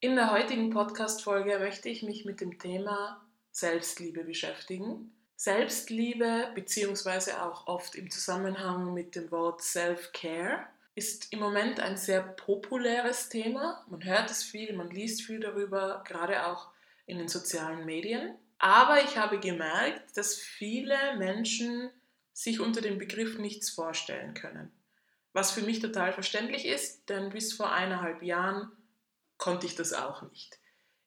In der heutigen Podcast-Folge möchte ich mich mit dem Thema Selbstliebe beschäftigen. Selbstliebe, beziehungsweise auch oft im Zusammenhang mit dem Wort Self-Care, ist im Moment ein sehr populäres Thema. Man hört es viel, man liest viel darüber, gerade auch in den sozialen Medien. Aber ich habe gemerkt, dass viele Menschen sich unter dem Begriff nichts vorstellen können. Was für mich total verständlich ist, denn bis vor eineinhalb Jahren konnte ich das auch nicht.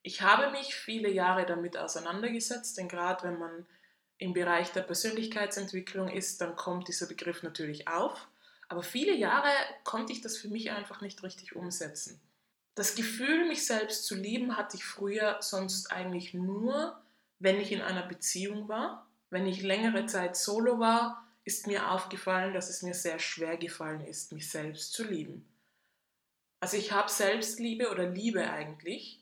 Ich habe mich viele Jahre damit auseinandergesetzt, denn gerade wenn man im Bereich der Persönlichkeitsentwicklung ist, dann kommt dieser Begriff natürlich auf. Aber viele Jahre konnte ich das für mich einfach nicht richtig umsetzen. Das Gefühl, mich selbst zu lieben, hatte ich früher sonst eigentlich nur, wenn ich in einer Beziehung war. Wenn ich längere Zeit solo war, ist mir aufgefallen, dass es mir sehr schwer gefallen ist, mich selbst zu lieben. Also ich habe Selbstliebe oder Liebe eigentlich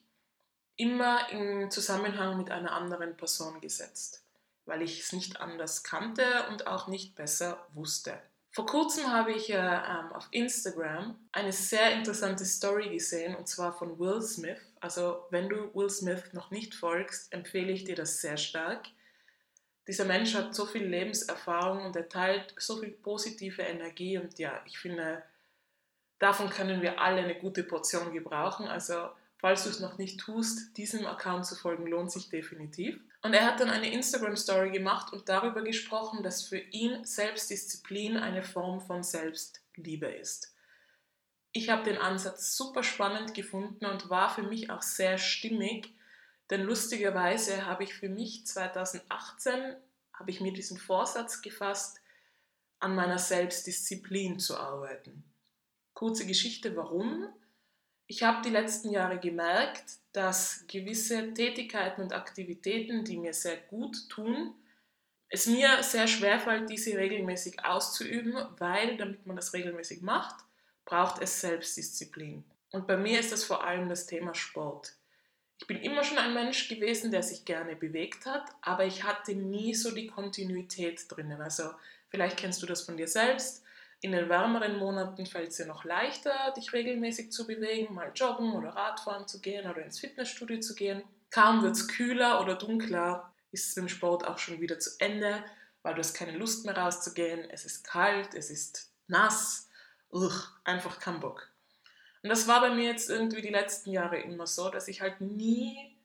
immer im Zusammenhang mit einer anderen Person gesetzt, weil ich es nicht anders kannte und auch nicht besser wusste. Vor kurzem habe ich äh, ähm, auf Instagram eine sehr interessante Story gesehen und zwar von Will Smith. Also wenn du Will Smith noch nicht folgst, empfehle ich dir das sehr stark. Dieser Mensch hat so viel Lebenserfahrung und er teilt so viel positive Energie und ja, ich finde, davon können wir alle eine gute Portion gebrauchen. Also falls du es noch nicht tust, diesem Account zu folgen lohnt sich definitiv. Und er hat dann eine Instagram-Story gemacht und darüber gesprochen, dass für ihn Selbstdisziplin eine Form von Selbstliebe ist. Ich habe den Ansatz super spannend gefunden und war für mich auch sehr stimmig, denn lustigerweise habe ich für mich 2018 habe ich mir diesen Vorsatz gefasst, an meiner Selbstdisziplin zu arbeiten. Kurze Geschichte, warum? Ich habe die letzten Jahre gemerkt, dass gewisse Tätigkeiten und Aktivitäten, die mir sehr gut tun, es mir sehr schwer fällt, diese regelmäßig auszuüben, weil damit man das regelmäßig macht, braucht es Selbstdisziplin. Und bei mir ist das vor allem das Thema Sport. Ich bin immer schon ein Mensch gewesen, der sich gerne bewegt hat, aber ich hatte nie so die Kontinuität drinnen. Also vielleicht kennst du das von dir selbst. In den wärmeren Monaten fällt es dir noch leichter, dich regelmäßig zu bewegen, mal joggen oder Radfahren zu gehen oder ins Fitnessstudio zu gehen. Kaum wird es kühler oder dunkler, ist es im Sport auch schon wieder zu Ende, weil du hast keine Lust mehr rauszugehen. Es ist kalt, es ist nass. Uch, einfach kein Bock. Und das war bei mir jetzt irgendwie die letzten Jahre immer so, dass ich halt nie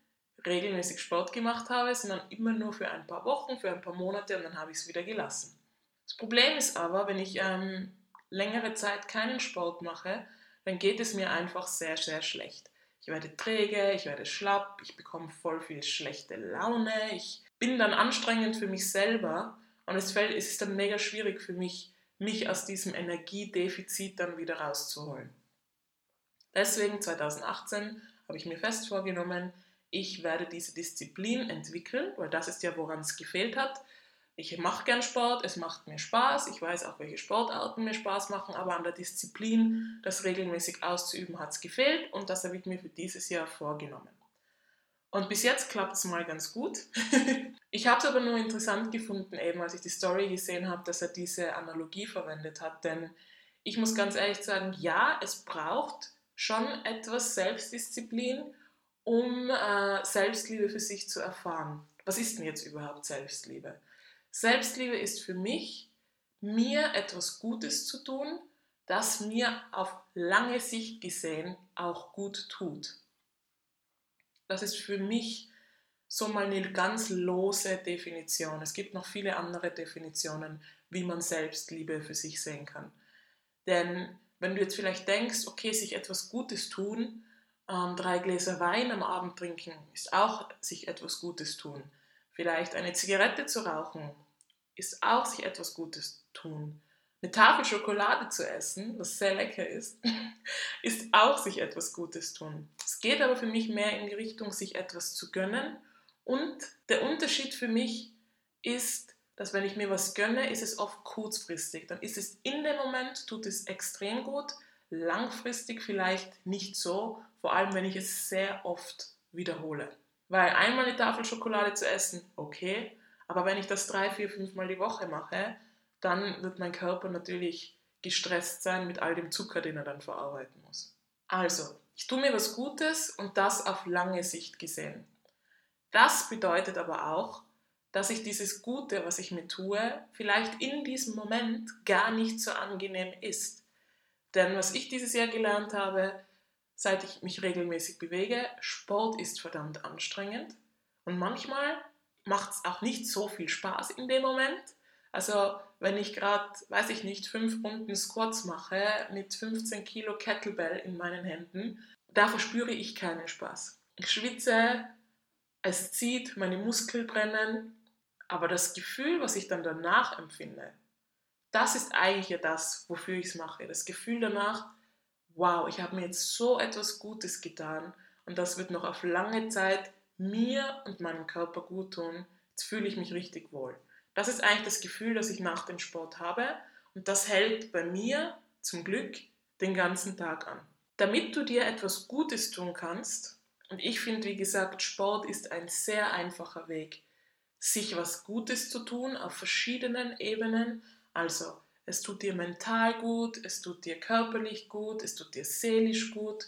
regelmäßig Sport gemacht habe, sondern immer nur für ein paar Wochen, für ein paar Monate und dann habe ich es wieder gelassen. Das Problem ist aber, wenn ich ähm, längere Zeit keinen Sport mache, dann geht es mir einfach sehr, sehr schlecht. Ich werde träge, ich werde schlapp, ich bekomme voll viel schlechte Laune, ich bin dann anstrengend für mich selber und es, fällt, es ist dann mega schwierig für mich, mich aus diesem Energiedefizit dann wieder rauszuholen. Deswegen 2018 habe ich mir fest vorgenommen, ich werde diese Disziplin entwickeln, weil das ist ja, woran es gefehlt hat ich mache gern Sport, es macht mir Spaß, ich weiß auch, welche Sportarten mir Spaß machen, aber an der Disziplin, das regelmäßig auszuüben, hat es gefehlt und das habe ich mir für dieses Jahr vorgenommen. Und bis jetzt klappt es mal ganz gut. ich habe es aber nur interessant gefunden, eben als ich die Story gesehen habe, dass er diese Analogie verwendet hat, denn ich muss ganz ehrlich sagen, ja, es braucht schon etwas Selbstdisziplin, um äh, Selbstliebe für sich zu erfahren. Was ist denn jetzt überhaupt Selbstliebe? Selbstliebe ist für mich, mir etwas Gutes zu tun, das mir auf lange Sicht gesehen auch gut tut. Das ist für mich so mal eine ganz lose Definition. Es gibt noch viele andere Definitionen, wie man Selbstliebe für sich sehen kann. Denn wenn du jetzt vielleicht denkst, okay, sich etwas Gutes tun, ähm, drei Gläser Wein am Abend trinken, ist auch sich etwas Gutes tun. Vielleicht eine Zigarette zu rauchen ist auch sich etwas Gutes tun. Eine Tafel Schokolade zu essen, was sehr lecker ist, ist auch sich etwas Gutes tun. Es geht aber für mich mehr in die Richtung, sich etwas zu gönnen. Und der Unterschied für mich ist, dass wenn ich mir was gönne, ist es oft kurzfristig. Dann ist es in dem Moment, tut es extrem gut, langfristig vielleicht nicht so, vor allem wenn ich es sehr oft wiederhole. Weil einmal eine Tafel Schokolade zu essen, okay, aber wenn ich das drei, vier, fünf Mal die Woche mache, dann wird mein Körper natürlich gestresst sein mit all dem Zucker, den er dann verarbeiten muss. Also, Ich tue mir was Gutes und das auf lange Sicht gesehen. Das bedeutet aber auch, dass ich dieses Gute, was ich mir tue, vielleicht in diesem Moment gar nicht so angenehm ist. Denn was ich dieses Jahr gelernt habe, seit ich mich regelmäßig bewege, Sport ist verdammt anstrengend und manchmal macht es auch nicht so viel Spaß in dem Moment. Also wenn ich gerade, weiß ich nicht, fünf Runden Squats mache mit 15 Kilo Kettlebell in meinen Händen, da verspüre ich keinen Spaß. Ich schwitze, es zieht, meine Muskeln brennen, aber das Gefühl, was ich dann danach empfinde, das ist eigentlich ja das, wofür ich es mache. Das Gefühl danach, wow, ich habe mir jetzt so etwas Gutes getan und das wird noch auf lange Zeit mir und meinem Körper gut tun. Jetzt fühle ich mich richtig wohl. Das ist eigentlich das Gefühl, das ich nach dem Sport habe und das hält bei mir zum Glück den ganzen Tag an. Damit du dir etwas Gutes tun kannst, und ich finde, wie gesagt, Sport ist ein sehr einfacher Weg, sich was Gutes zu tun auf verschiedenen Ebenen. Also es tut dir mental gut, es tut dir körperlich gut, es tut dir seelisch gut.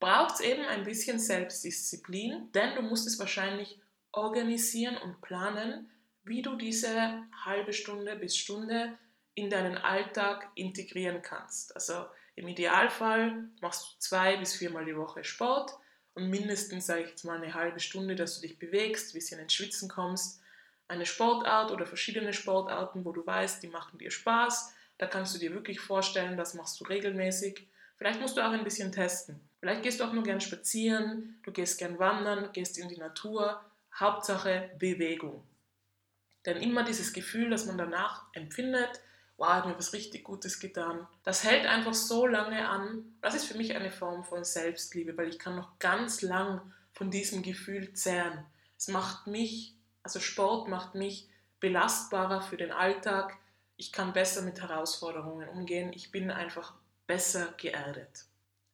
Braucht es eben ein bisschen Selbstdisziplin, denn du musst es wahrscheinlich organisieren und planen, wie du diese halbe Stunde bis Stunde in deinen Alltag integrieren kannst. Also im Idealfall machst du zwei bis viermal die Woche Sport und mindestens, sage ich jetzt mal, eine halbe Stunde, dass du dich bewegst, ein bisschen ins Schwitzen kommst eine Sportart oder verschiedene Sportarten, wo du weißt, die machen dir Spaß. Da kannst du dir wirklich vorstellen, das machst du regelmäßig. Vielleicht musst du auch ein bisschen testen. Vielleicht gehst du auch nur gern spazieren, du gehst gern wandern, gehst in die Natur. Hauptsache Bewegung. Denn immer dieses Gefühl, das man danach empfindet, wow, hat mir was richtig Gutes getan, das hält einfach so lange an. Das ist für mich eine Form von Selbstliebe, weil ich kann noch ganz lang von diesem Gefühl zehren. Es macht mich also Sport macht mich belastbarer für den Alltag. Ich kann besser mit Herausforderungen umgehen. Ich bin einfach besser geerdet.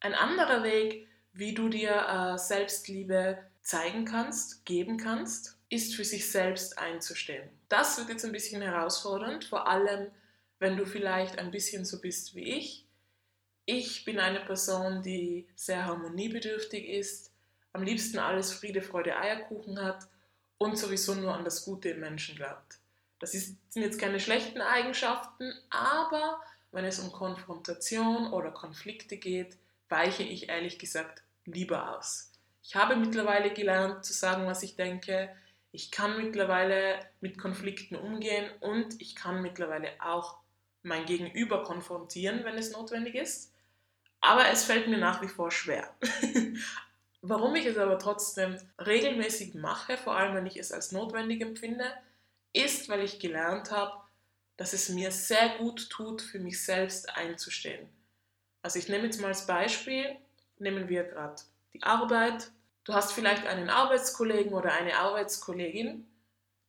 Ein anderer Weg, wie du dir äh, Selbstliebe zeigen kannst, geben kannst, ist für sich selbst einzustehen. Das wird jetzt ein bisschen herausfordernd, vor allem wenn du vielleicht ein bisschen so bist wie ich. Ich bin eine Person, die sehr harmoniebedürftig ist, am liebsten alles Friede, Freude, Eierkuchen hat und sowieso nur an das Gute im Menschen glaubt. Das ist, sind jetzt keine schlechten Eigenschaften, aber wenn es um Konfrontation oder Konflikte geht, weiche ich ehrlich gesagt lieber aus. Ich habe mittlerweile gelernt zu sagen, was ich denke. Ich kann mittlerweile mit Konflikten umgehen und ich kann mittlerweile auch mein Gegenüber konfrontieren, wenn es notwendig ist. Aber es fällt mir nach wie vor schwer. Warum ich es aber trotzdem regelmäßig mache, vor allem wenn ich es als notwendig empfinde, ist, weil ich gelernt habe, dass es mir sehr gut tut, für mich selbst einzustehen. Also ich nehme jetzt mal als Beispiel, nehmen wir gerade die Arbeit. Du hast vielleicht einen Arbeitskollegen oder eine Arbeitskollegin,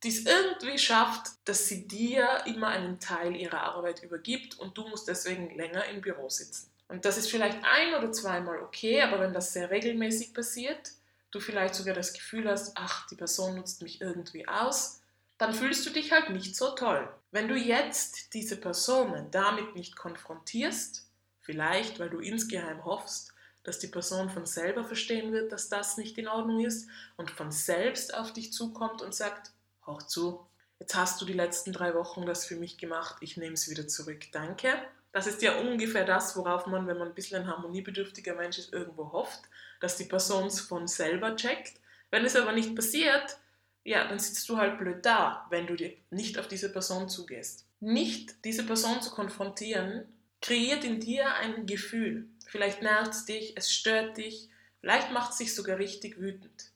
die es irgendwie schafft, dass sie dir immer einen Teil ihrer Arbeit übergibt und du musst deswegen länger im Büro sitzen. Und das ist vielleicht ein oder zweimal okay, aber wenn das sehr regelmäßig passiert, du vielleicht sogar das Gefühl hast, ach, die Person nutzt mich irgendwie aus, dann fühlst du dich halt nicht so toll. Wenn du jetzt diese Personen damit nicht konfrontierst, vielleicht weil du insgeheim hoffst, dass die Person von selber verstehen wird, dass das nicht in Ordnung ist und von selbst auf dich zukommt und sagt, hoch zu, jetzt hast du die letzten drei Wochen das für mich gemacht, ich nehme es wieder zurück, danke. Das ist ja ungefähr das, worauf man, wenn man ein bisschen ein harmoniebedürftiger Mensch ist, irgendwo hofft, dass die Person es von selber checkt. Wenn es aber nicht passiert, ja, dann sitzt du halt blöd da, wenn du nicht auf diese Person zugehst. Nicht diese Person zu konfrontieren, kreiert in dir ein Gefühl. Vielleicht nervt es dich, es stört dich, vielleicht macht es dich sogar richtig wütend.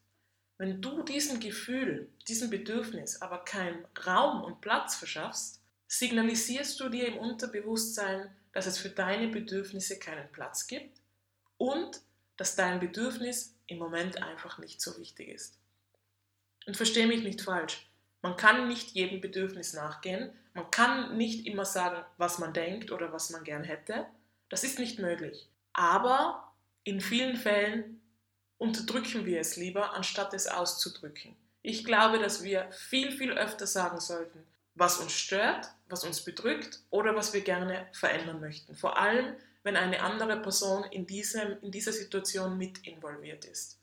Wenn du diesem Gefühl, diesem Bedürfnis aber keinen Raum und Platz verschaffst, signalisierst du dir im Unterbewusstsein, dass es für deine Bedürfnisse keinen Platz gibt und dass dein Bedürfnis im Moment einfach nicht so wichtig ist. Und verstehe mich nicht falsch. Man kann nicht jedem Bedürfnis nachgehen. Man kann nicht immer sagen, was man denkt oder was man gern hätte. Das ist nicht möglich. Aber in vielen Fällen unterdrücken wir es lieber, anstatt es auszudrücken. Ich glaube, dass wir viel, viel öfter sagen sollten, was uns stört, was uns bedrückt oder was wir gerne verändern möchten. Vor allem, wenn eine andere Person in, diesem, in dieser Situation mit involviert ist.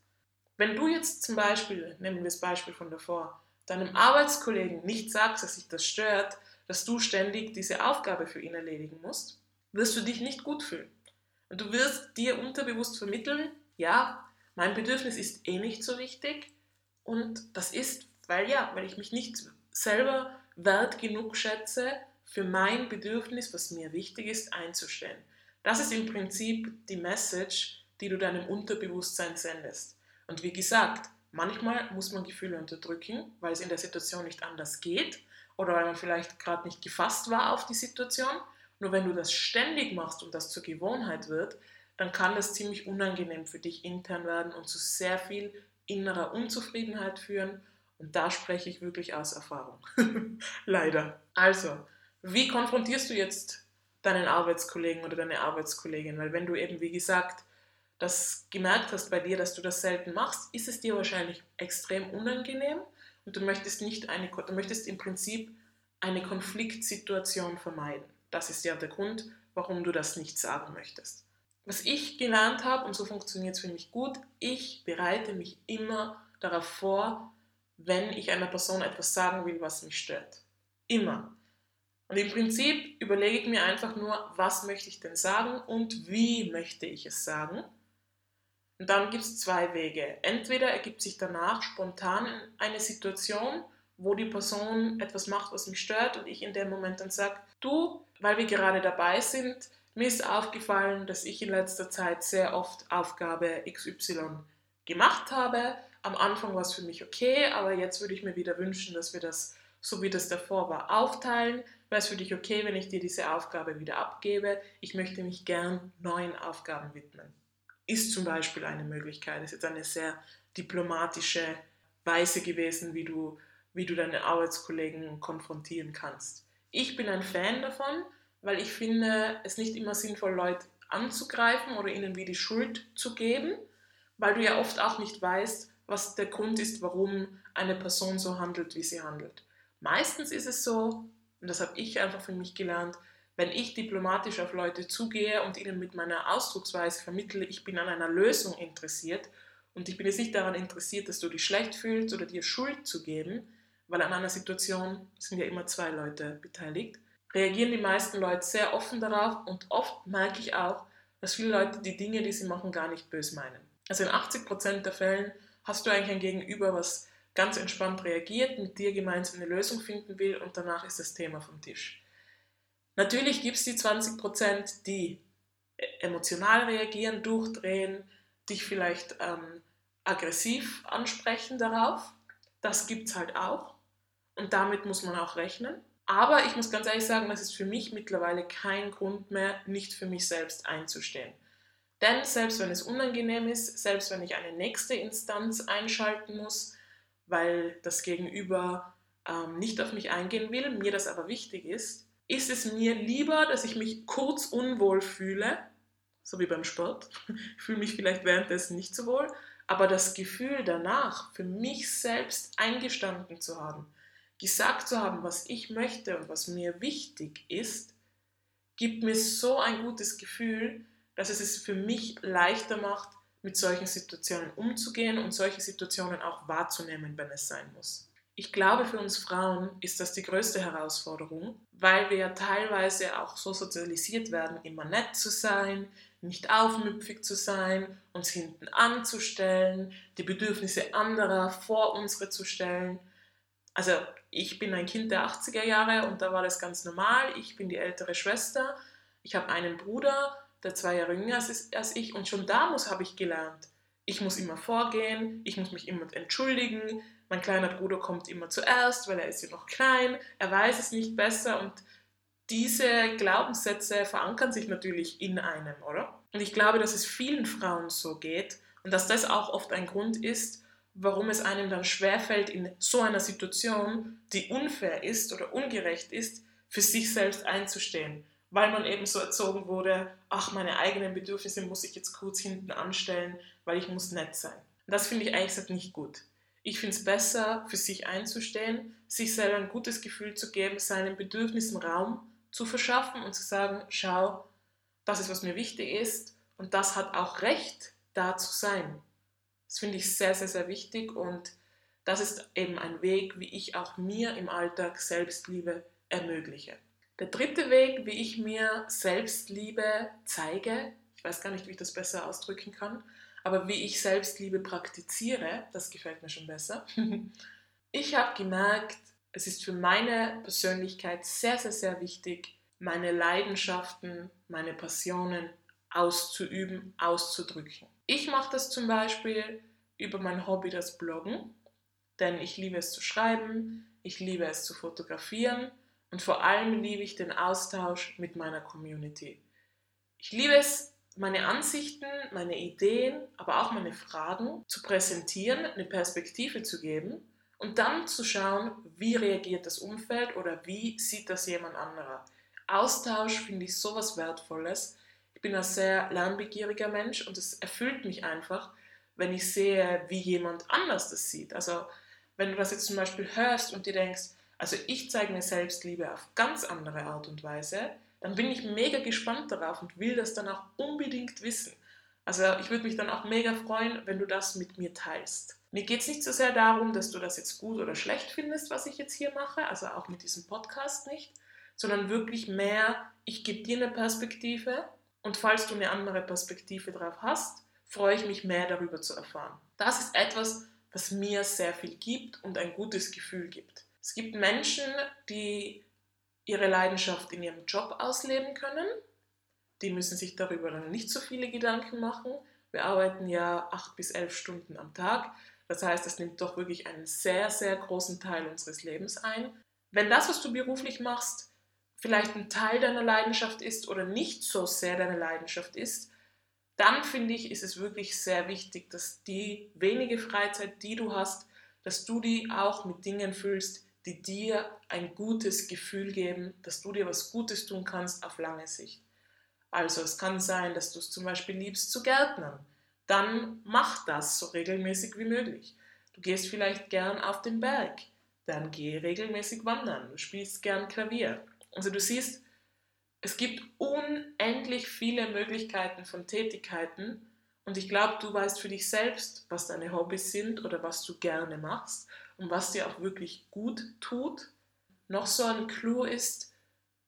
Wenn du jetzt zum Beispiel, nehmen wir das Beispiel von davor, deinem Arbeitskollegen nicht sagst, dass sich das stört, dass du ständig diese Aufgabe für ihn erledigen musst, wirst du dich nicht gut fühlen. Und du wirst dir unterbewusst vermitteln, ja, mein Bedürfnis ist eh nicht so wichtig und das ist, weil ja, weil ich mich nicht selber wert genug schätze, für mein Bedürfnis, was mir wichtig ist, einzustellen. Das ist im Prinzip die Message, die du deinem Unterbewusstsein sendest. Und wie gesagt, manchmal muss man Gefühle unterdrücken, weil es in der Situation nicht anders geht oder weil man vielleicht gerade nicht gefasst war auf die Situation. Nur wenn du das ständig machst und das zur Gewohnheit wird, dann kann das ziemlich unangenehm für dich intern werden und zu sehr viel innerer Unzufriedenheit führen. Und da spreche ich wirklich aus Erfahrung. Leider. Also, wie konfrontierst du jetzt deinen Arbeitskollegen oder deine Arbeitskollegin? Weil wenn du eben, wie gesagt, das gemerkt hast bei dir, dass du das selten machst, ist es dir wahrscheinlich extrem unangenehm und du möchtest nicht eine, du möchtest im Prinzip eine Konfliktsituation vermeiden. Das ist ja der Grund, warum du das nicht sagen möchtest. Was ich gelernt habe, und so funktioniert es für mich gut, ich bereite mich immer darauf vor, wenn ich einer Person etwas sagen will, was mich stört. Immer. Und im Prinzip überlege ich mir einfach nur, was möchte ich denn sagen und wie möchte ich es sagen. Und dann gibt es zwei Wege. Entweder ergibt sich danach spontan eine Situation, wo die Person etwas macht, was mich stört und ich in dem Moment dann sage, du, weil wir gerade dabei sind, mir ist aufgefallen, dass ich in letzter Zeit sehr oft Aufgabe XY gemacht habe. Am Anfang war es für mich okay, aber jetzt würde ich mir wieder wünschen, dass wir das, so wie das davor war, aufteilen. Wäre es für dich okay, wenn ich dir diese Aufgabe wieder abgebe? Ich möchte mich gern neuen Aufgaben widmen. Ist zum Beispiel eine Möglichkeit. Ist jetzt eine sehr diplomatische Weise gewesen, wie du, wie du deine Arbeitskollegen konfrontieren kannst. Ich bin ein Fan davon, weil ich finde es nicht immer sinnvoll, Leute anzugreifen oder ihnen wie die Schuld zu geben, weil du ja oft auch nicht weißt, was der Grund ist, warum eine Person so handelt, wie sie handelt. Meistens ist es so, und das habe ich einfach für mich gelernt, wenn ich diplomatisch auf Leute zugehe und ihnen mit meiner Ausdrucksweise vermittle, ich bin an einer Lösung interessiert und ich bin jetzt nicht daran interessiert, dass du dich schlecht fühlst oder dir Schuld zu geben, weil an einer Situation sind ja immer zwei Leute beteiligt, reagieren die meisten Leute sehr offen darauf und oft merke ich auch, dass viele Leute die Dinge, die sie machen, gar nicht böse meinen. Also in 80% der Fällen hast du eigentlich ein Gegenüber, was ganz entspannt reagiert, mit dir gemeinsam eine Lösung finden will und danach ist das Thema vom Tisch. Natürlich gibt es die 20%, die emotional reagieren, durchdrehen, dich vielleicht ähm, aggressiv ansprechen darauf. Das gibt es halt auch. Und damit muss man auch rechnen. Aber ich muss ganz ehrlich sagen, das ist für mich mittlerweile kein Grund mehr, nicht für mich selbst einzustehen. Denn selbst wenn es unangenehm ist, selbst wenn ich eine nächste Instanz einschalten muss, weil das Gegenüber ähm, nicht auf mich eingehen will, mir das aber wichtig ist, ist es mir lieber, dass ich mich kurz unwohl fühle, so wie beim Sport. Ich fühle mich vielleicht währenddessen nicht so wohl, aber das Gefühl danach, für mich selbst eingestanden zu haben, gesagt zu haben, was ich möchte und was mir wichtig ist, gibt mir so ein gutes Gefühl, dass es es für mich leichter macht, mit solchen Situationen umzugehen und solche Situationen auch wahrzunehmen, wenn es sein muss. Ich glaube, für uns Frauen ist das die größte Herausforderung, weil wir ja teilweise auch so sozialisiert werden, immer nett zu sein, nicht aufmüpfig zu sein, uns hinten anzustellen, die Bedürfnisse anderer vor unsere zu stellen. Also ich bin ein Kind der 80er Jahre und da war das ganz normal. Ich bin die ältere Schwester. Ich habe einen Bruder der zwei Jahre jünger ist als ich und schon damals habe ich gelernt, ich muss immer vorgehen, ich muss mich immer entschuldigen, mein kleiner Bruder kommt immer zuerst, weil er ist ja noch klein, er weiß es nicht besser und diese Glaubenssätze verankern sich natürlich in einem, oder? Und ich glaube, dass es vielen Frauen so geht und dass das auch oft ein Grund ist, warum es einem dann schwerfällt, in so einer Situation, die unfair ist oder ungerecht ist, für sich selbst einzustehen weil man eben so erzogen wurde, ach, meine eigenen Bedürfnisse muss ich jetzt kurz hinten anstellen, weil ich muss nett sein. Und das finde ich eigentlich nicht gut. Ich finde es besser, für sich einzustehen, sich selber ein gutes Gefühl zu geben, seinen Bedürfnissen Raum zu verschaffen und zu sagen, schau, das ist, was mir wichtig ist und das hat auch Recht, da zu sein. Das finde ich sehr, sehr, sehr wichtig und das ist eben ein Weg, wie ich auch mir im Alltag Selbstliebe ermögliche. Der dritte Weg, wie ich mir Selbstliebe zeige, ich weiß gar nicht, wie ich das besser ausdrücken kann, aber wie ich Selbstliebe praktiziere, das gefällt mir schon besser. Ich habe gemerkt, es ist für meine Persönlichkeit sehr, sehr, sehr wichtig, meine Leidenschaften, meine Passionen auszuüben, auszudrücken. Ich mache das zum Beispiel über mein Hobby, das Bloggen, denn ich liebe es zu schreiben, ich liebe es zu fotografieren und vor allem liebe ich den Austausch mit meiner Community. Ich liebe es, meine Ansichten, meine Ideen, aber auch meine Fragen zu präsentieren, eine Perspektive zu geben und dann zu schauen, wie reagiert das Umfeld oder wie sieht das jemand anderer. Austausch finde ich sowas Wertvolles. Ich bin ein sehr lernbegieriger Mensch und es erfüllt mich einfach, wenn ich sehe, wie jemand anders das sieht. Also wenn du das jetzt zum Beispiel hörst und dir denkst, also ich zeige mir Selbstliebe auf ganz andere Art und Weise, dann bin ich mega gespannt darauf und will das dann auch unbedingt wissen. Also ich würde mich dann auch mega freuen, wenn du das mit mir teilst. Mir geht es nicht so sehr darum, dass du das jetzt gut oder schlecht findest, was ich jetzt hier mache, also auch mit diesem Podcast nicht, sondern wirklich mehr, ich gebe dir eine Perspektive und falls du eine andere Perspektive drauf hast, freue ich mich mehr darüber zu erfahren. Das ist etwas, was mir sehr viel gibt und ein gutes Gefühl gibt. Es gibt Menschen, die ihre Leidenschaft in ihrem Job ausleben können. Die müssen sich darüber dann nicht so viele Gedanken machen. Wir arbeiten ja acht bis elf Stunden am Tag. Das heißt, es nimmt doch wirklich einen sehr, sehr großen Teil unseres Lebens ein. Wenn das, was du beruflich machst, vielleicht ein Teil deiner Leidenschaft ist oder nicht so sehr deine Leidenschaft ist, dann finde ich, ist es wirklich sehr wichtig, dass die wenige Freizeit, die du hast, dass du die auch mit Dingen füllst, die dir ein gutes Gefühl geben, dass du dir was Gutes tun kannst auf lange Sicht. Also es kann sein, dass du es zum Beispiel liebst zu gärtnern. Dann mach das so regelmäßig wie möglich. Du gehst vielleicht gern auf den Berg. Dann geh regelmäßig wandern. Du spielst gern Klavier. Also du siehst, es gibt unendlich viele Möglichkeiten von Tätigkeiten und ich glaube, du weißt für dich selbst, was deine Hobbys sind oder was du gerne machst und was dir auch wirklich gut tut. Noch so ein Clou ist,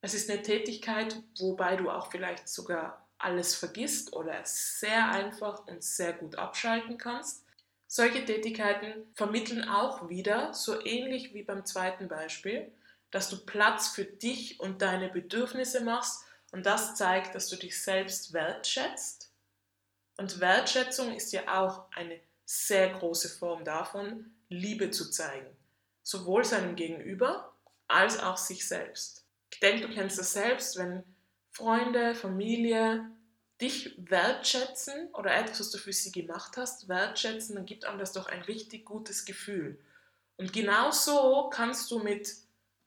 es ist eine Tätigkeit, wobei du auch vielleicht sogar alles vergisst oder es sehr einfach und sehr gut abschalten kannst. Solche Tätigkeiten vermitteln auch wieder, so ähnlich wie beim zweiten Beispiel, dass du Platz für dich und deine Bedürfnisse machst und das zeigt, dass du dich selbst wertschätzt. Und Wertschätzung ist ja auch eine sehr große Form davon, Liebe zu zeigen. Sowohl seinem Gegenüber als auch sich selbst. Ich denke, du kennst das selbst, wenn Freunde, Familie dich wertschätzen oder etwas, was du für sie gemacht hast, wertschätzen, dann gibt einem das doch ein richtig gutes Gefühl. Und genau so kannst du mit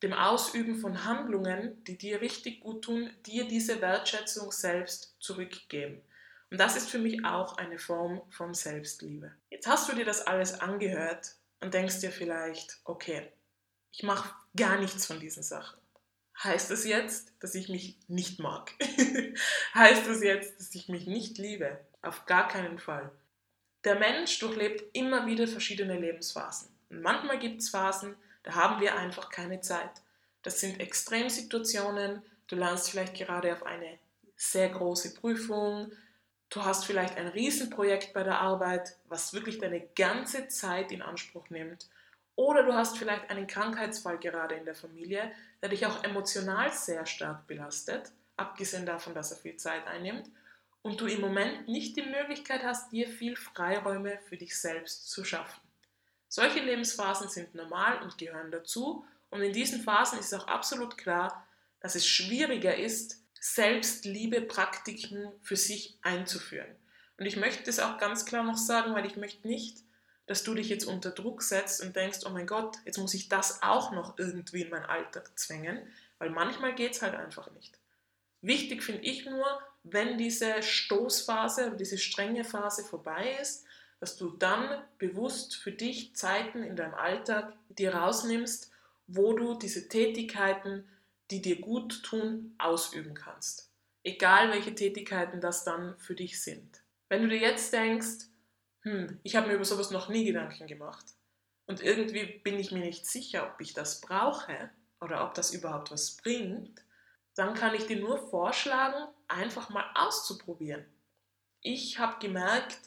dem Ausüben von Handlungen, die dir richtig gut tun, dir diese Wertschätzung selbst zurückgeben. Und das ist für mich auch eine Form von Selbstliebe. Jetzt hast du dir das alles angehört und denkst dir vielleicht, okay, ich mache gar nichts von diesen Sachen. Heißt das jetzt, dass ich mich nicht mag? heißt das jetzt, dass ich mich nicht liebe? Auf gar keinen Fall. Der Mensch durchlebt immer wieder verschiedene Lebensphasen. Und manchmal gibt es Phasen, da haben wir einfach keine Zeit. Das sind Extremsituationen. Du lernst vielleicht gerade auf eine sehr große Prüfung. Du hast vielleicht ein Riesenprojekt bei der Arbeit, was wirklich deine ganze Zeit in Anspruch nimmt. Oder du hast vielleicht einen Krankheitsfall gerade in der Familie, der dich auch emotional sehr stark belastet, abgesehen davon, dass er viel Zeit einnimmt, und du im Moment nicht die Möglichkeit hast, dir viel Freiräume für dich selbst zu schaffen. Solche Lebensphasen sind normal und gehören dazu. Und in diesen Phasen ist auch absolut klar, dass es schwieriger ist, Selbstliebe-Praktiken für sich einzuführen. Und ich möchte das auch ganz klar noch sagen, weil ich möchte nicht, dass du dich jetzt unter Druck setzt und denkst, oh mein Gott, jetzt muss ich das auch noch irgendwie in meinen Alltag zwängen, weil manchmal geht es halt einfach nicht. Wichtig finde ich nur, wenn diese Stoßphase, diese strenge Phase vorbei ist, dass du dann bewusst für dich Zeiten in deinem Alltag dir rausnimmst, wo du diese Tätigkeiten, die dir gut tun, ausüben kannst. Egal welche Tätigkeiten das dann für dich sind. Wenn du dir jetzt denkst, hm, ich habe mir über sowas noch nie Gedanken gemacht und irgendwie bin ich mir nicht sicher, ob ich das brauche oder ob das überhaupt was bringt, dann kann ich dir nur vorschlagen, einfach mal auszuprobieren. Ich habe gemerkt,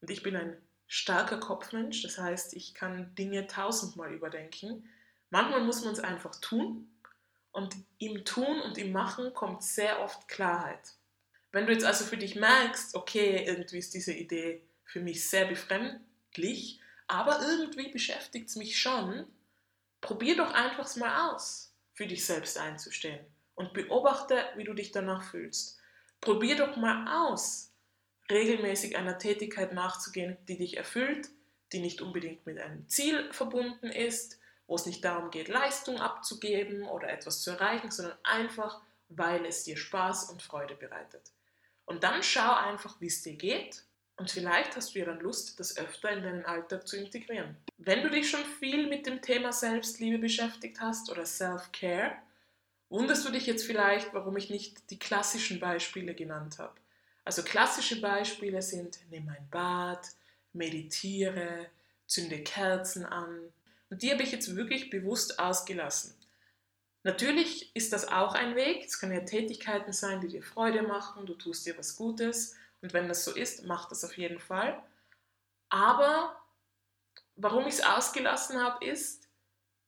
und ich bin ein starker Kopfmensch, das heißt, ich kann Dinge tausendmal überdenken. Manchmal muss man es einfach tun und im Tun und im Machen kommt sehr oft Klarheit. Wenn du jetzt also für dich merkst, okay, irgendwie ist diese Idee für mich sehr befremdlich, aber irgendwie beschäftigt es mich schon, probier doch einfach mal aus, für dich selbst einzustehen und beobachte, wie du dich danach fühlst. Probier doch mal aus, regelmäßig einer Tätigkeit nachzugehen, die dich erfüllt, die nicht unbedingt mit einem Ziel verbunden ist, wo es nicht darum geht, Leistung abzugeben oder etwas zu erreichen, sondern einfach, weil es dir Spaß und Freude bereitet. Und dann schau einfach, wie es dir geht und vielleicht hast du ja dann Lust, das öfter in deinen Alltag zu integrieren. Wenn du dich schon viel mit dem Thema Selbstliebe beschäftigt hast oder Self-Care, wunderst du dich jetzt vielleicht, warum ich nicht die klassischen Beispiele genannt habe. Also klassische Beispiele sind, nimm ein Bad, meditiere, zünde Kerzen an. Und die habe ich jetzt wirklich bewusst ausgelassen. Natürlich ist das auch ein Weg. Es können ja Tätigkeiten sein, die dir Freude machen, du tust dir was Gutes. Und wenn das so ist, mach das auf jeden Fall. Aber warum ich es ausgelassen habe, ist,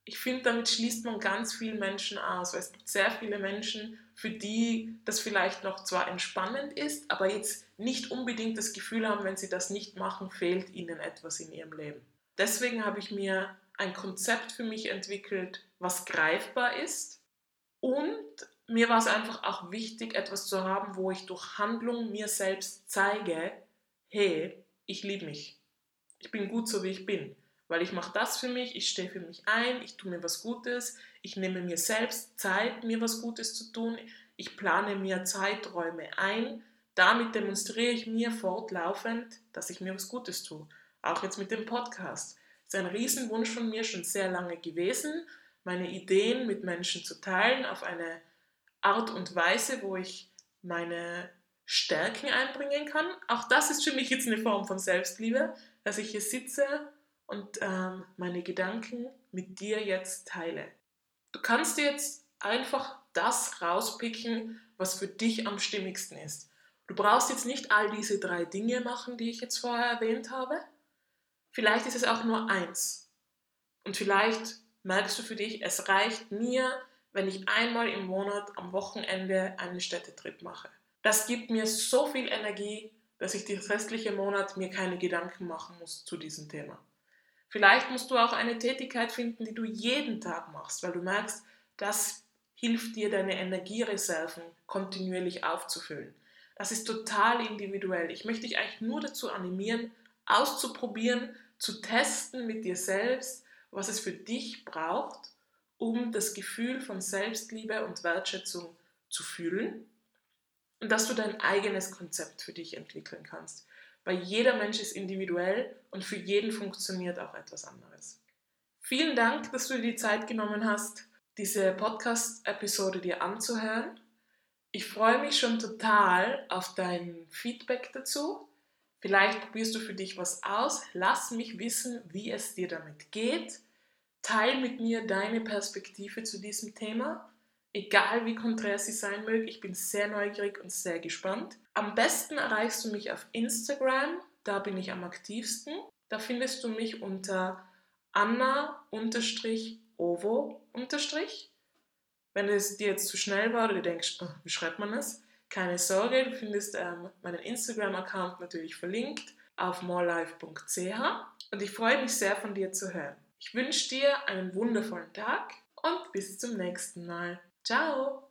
ich finde, damit schließt man ganz viele Menschen aus. Weil es gibt sehr viele Menschen, für die das vielleicht noch zwar entspannend ist, aber jetzt nicht unbedingt das Gefühl haben, wenn sie das nicht machen, fehlt ihnen etwas in ihrem Leben. Deswegen habe ich mir ein Konzept für mich entwickelt, was greifbar ist. Und mir war es einfach auch wichtig, etwas zu haben, wo ich durch Handlung mir selbst zeige, hey, ich liebe mich. Ich bin gut so, wie ich bin weil ich mache das für mich, ich stehe für mich ein, ich tue mir was Gutes, ich nehme mir selbst Zeit, mir was Gutes zu tun, ich plane mir Zeiträume ein, damit demonstriere ich mir fortlaufend, dass ich mir was Gutes tue. Auch jetzt mit dem Podcast. Ist ein Riesenwunsch von mir schon sehr lange gewesen, meine Ideen mit Menschen zu teilen auf eine Art und Weise, wo ich meine Stärken einbringen kann. Auch das ist für mich jetzt eine Form von Selbstliebe, dass ich hier sitze und ähm, meine Gedanken mit dir jetzt teile. Du kannst jetzt einfach das rauspicken, was für dich am stimmigsten ist. Du brauchst jetzt nicht all diese drei Dinge machen, die ich jetzt vorher erwähnt habe. Vielleicht ist es auch nur eins. Und vielleicht merkst du für dich, es reicht mir, wenn ich einmal im Monat am Wochenende einen Städtetrip mache. Das gibt mir so viel Energie, dass ich den restlichen Monat mir keine Gedanken machen muss zu diesem Thema. Vielleicht musst du auch eine Tätigkeit finden, die du jeden Tag machst, weil du merkst, das hilft dir, deine Energiereserven kontinuierlich aufzufüllen. Das ist total individuell. Ich möchte dich eigentlich nur dazu animieren, auszuprobieren, zu testen mit dir selbst, was es für dich braucht, um das Gefühl von Selbstliebe und Wertschätzung zu fühlen und dass du dein eigenes Konzept für dich entwickeln kannst weil jeder Mensch ist individuell und für jeden funktioniert auch etwas anderes. Vielen Dank, dass du dir die Zeit genommen hast, diese Podcast-Episode dir anzuhören. Ich freue mich schon total auf dein Feedback dazu. Vielleicht probierst du für dich was aus. Lass mich wissen, wie es dir damit geht. Teil mit mir deine Perspektive zu diesem Thema egal wie konträr sie sein möge. Ich bin sehr neugierig und sehr gespannt. Am besten erreichst du mich auf Instagram, da bin ich am aktivsten. Da findest du mich unter Anna-Ovo- Wenn es dir jetzt zu schnell war oder du denkst, oh, wie schreibt man das? Keine Sorge, du findest ähm, meinen Instagram-Account natürlich verlinkt auf morelife.ch und ich freue mich sehr von dir zu hören. Ich wünsche dir einen wundervollen Tag und bis zum nächsten Mal. Ciao!